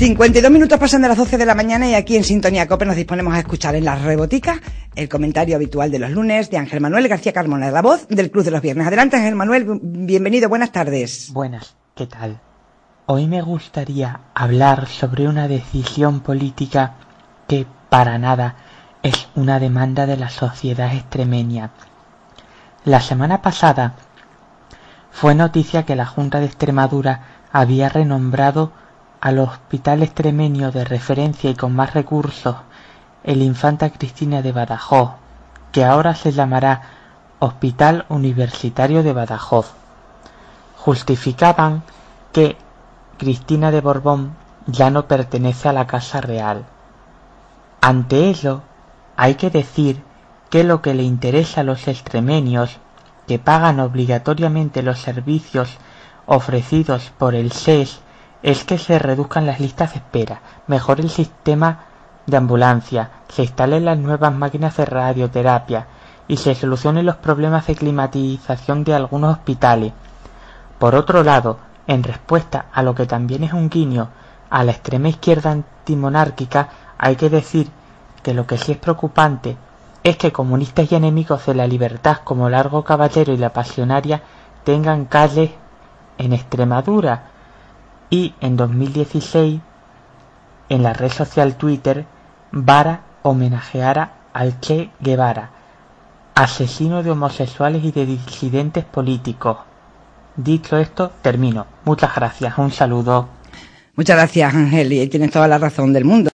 52 minutos pasan de las 12 de la mañana y aquí en Sintonía Cope nos disponemos a escuchar en la rebotica el comentario habitual de los lunes de Ángel Manuel García Carmona, la voz del Club de los Viernes. Adelante Ángel Manuel, bienvenido, buenas tardes. Buenas, ¿qué tal? Hoy me gustaría hablar sobre una decisión política que para nada es una demanda de la sociedad extremeña. La semana pasada fue noticia que la Junta de Extremadura había renombrado al Hospital Extremeño de referencia y con más recursos, el Infanta Cristina de Badajoz, que ahora se llamará Hospital Universitario de Badajoz. Justificaban que Cristina de Borbón ya no pertenece a la Casa Real. Ante ello, hay que decir que lo que le interesa a los extremeños, que pagan obligatoriamente los servicios ofrecidos por el SES es que se reduzcan las listas de espera, mejore el sistema de ambulancia, se instalen las nuevas máquinas de radioterapia y se solucionen los problemas de climatización de algunos hospitales. Por otro lado, en respuesta a lo que también es un guiño a la extrema izquierda antimonárquica, hay que decir que lo que sí es preocupante es que comunistas y enemigos de la libertad como Largo Caballero y la Pasionaria tengan calles en Extremadura, y en 2016 en la red social Twitter Vara homenajeara al Che Guevara, asesino de homosexuales y de disidentes políticos. Dicho esto, termino. Muchas gracias. Un saludo. Muchas gracias, Ángel, y tienes toda la razón del mundo.